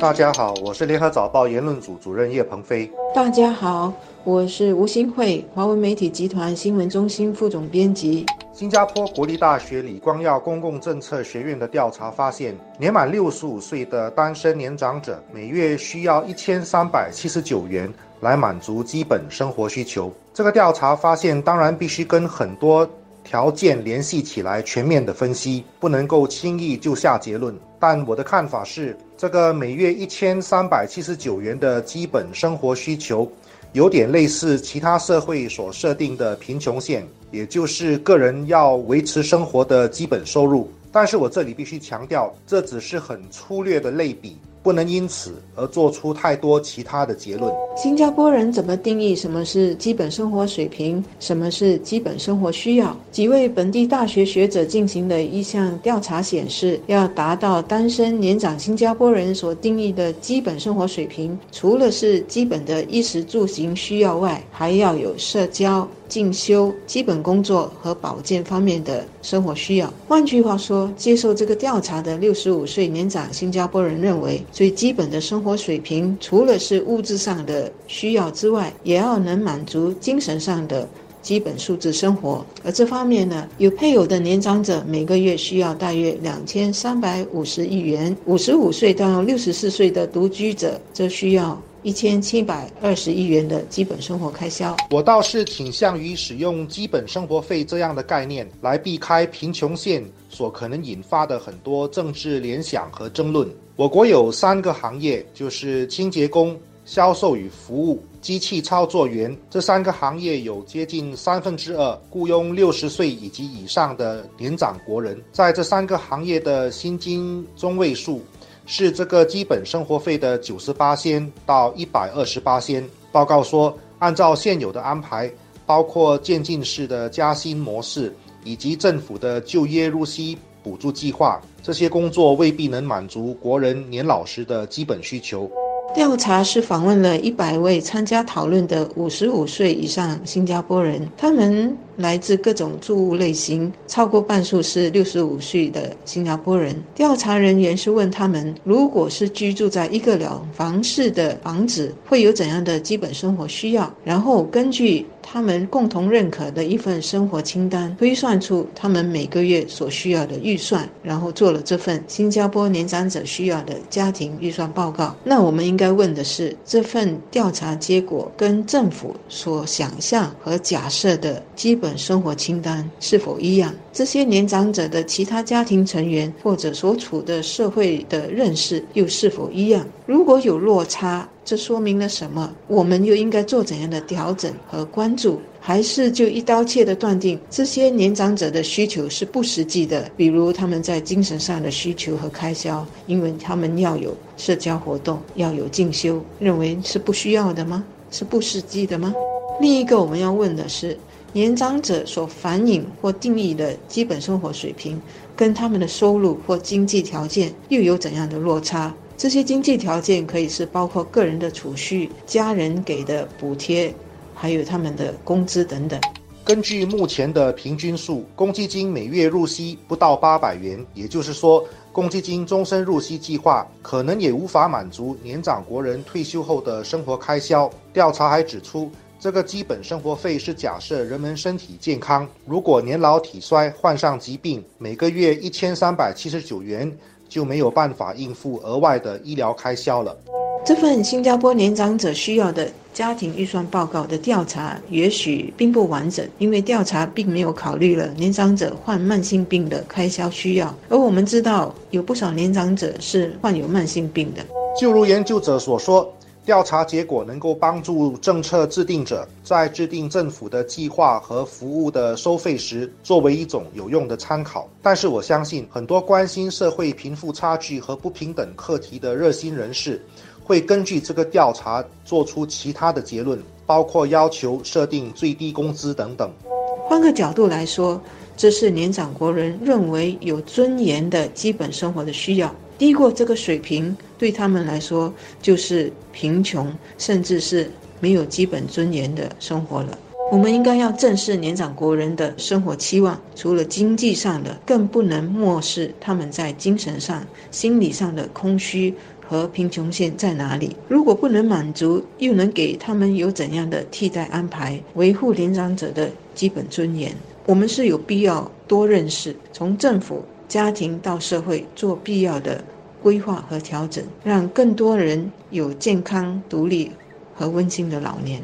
大家好，我是联合早报言论组主任叶鹏飞。大家好，我是吴新慧，华文媒体集团新闻中心副总编辑。新加坡国立大学李光耀公共政策学院的调查发现，年满六十五岁的单身年长者每月需要一千三百七十九元来满足基本生活需求。这个调查发现，当然必须跟很多。条件联系起来，全面的分析，不能够轻易就下结论。但我的看法是，这个每月一千三百七十九元的基本生活需求，有点类似其他社会所设定的贫穷线，也就是个人要维持生活的基本收入。但是我这里必须强调，这只是很粗略的类比。不能因此而做出太多其他的结论。新加坡人怎么定义什么是基本生活水平，什么是基本生活需要？几位本地大学学者进行的一项调查显示，要达到单身年长新加坡人所定义的基本生活水平，除了是基本的衣食住行需要外，还要有社交。进修、基本工作和保健方面的生活需要。换句话说，接受这个调查的六十五岁年长新加坡人认为，最基本的生活水平除了是物质上的需要之外，也要能满足精神上的基本数字生活。而这方面呢，有配偶的年长者每个月需要大约两千三百五十亿元；五十五岁到六十四岁的独居者则需要。一千七百二十亿元的基本生活开销，我倒是倾向于使用基本生活费这样的概念来避开贫穷线所可能引发的很多政治联想和争论。我国有三个行业，就是清洁工、销售与服务、机器操作员。这三个行业有接近三分之二雇佣六十岁以及以上的年长国人，在这三个行业的薪金中位数。是这个基本生活费的九十八仙到一百二十八仙。报告说，按照现有的安排，包括渐进式的加薪模式以及政府的就业入息补助计划，这些工作未必能满足国人年老时的基本需求。调查是访问了一百位参加讨论的五十五岁以上新加坡人，他们来自各种住屋类型，超过半数是六十五岁的新加坡人。调查人员是问他们，如果是居住在一个两房式的房子，会有怎样的基本生活需要？然后根据他们共同认可的一份生活清单，推算出他们每个月所需要的预算，然后做了这份新加坡年长者需要的家庭预算报告。那我们应该。问的是，这份调查结果跟政府所想象和假设的基本生活清单是否一样？这些年长者的其他家庭成员或者所处的社会的认识又是否一样？如果有落差，这说明了什么？我们又应该做怎样的调整和关注？还是就一刀切的断定这些年长者的需求是不实际的？比如他们在精神上的需求和开销，因为他们要有社交活动，要有进修，认为是不需要的吗？是不实际的吗？另一个我们要问的是，年长者所反映或定义的基本生活水平，跟他们的收入或经济条件又有怎样的落差？这些经济条件可以是包括个人的储蓄、家人给的补贴。还有他们的工资等等。根据目前的平均数，公积金每月入息不到八百元，也就是说，公积金终身入息计划可能也无法满足年长国人退休后的生活开销。调查还指出，这个基本生活费是假设人们身体健康，如果年老体衰、患上疾病，每个月一千三百七十九元就没有办法应付额外的医疗开销了。这份新加坡年长者需要的家庭预算报告的调查也许并不完整，因为调查并没有考虑了年长者患慢性病的开销需要。而我们知道，有不少年长者是患有慢性病的。就如研究者所说，调查结果能够帮助政策制定者在制定政府的计划和服务的收费时，作为一种有用的参考。但是我相信，很多关心社会贫富差距和不平等课题的热心人士。会根据这个调查做出其他的结论，包括要求设定最低工资等等。换个角度来说，这是年长国人认为有尊严的基本生活的需要，低过这个水平对他们来说就是贫穷，甚至是没有基本尊严的生活了。我们应该要正视年长国人的生活期望，除了经济上的，更不能漠视他们在精神上、心理上的空虚和贫穷线在哪里。如果不能满足，又能给他们有怎样的替代安排，维护年长者的基本尊严？我们是有必要多认识，从政府、家庭到社会做必要的规划和调整，让更多人有健康、独立和温馨的老年。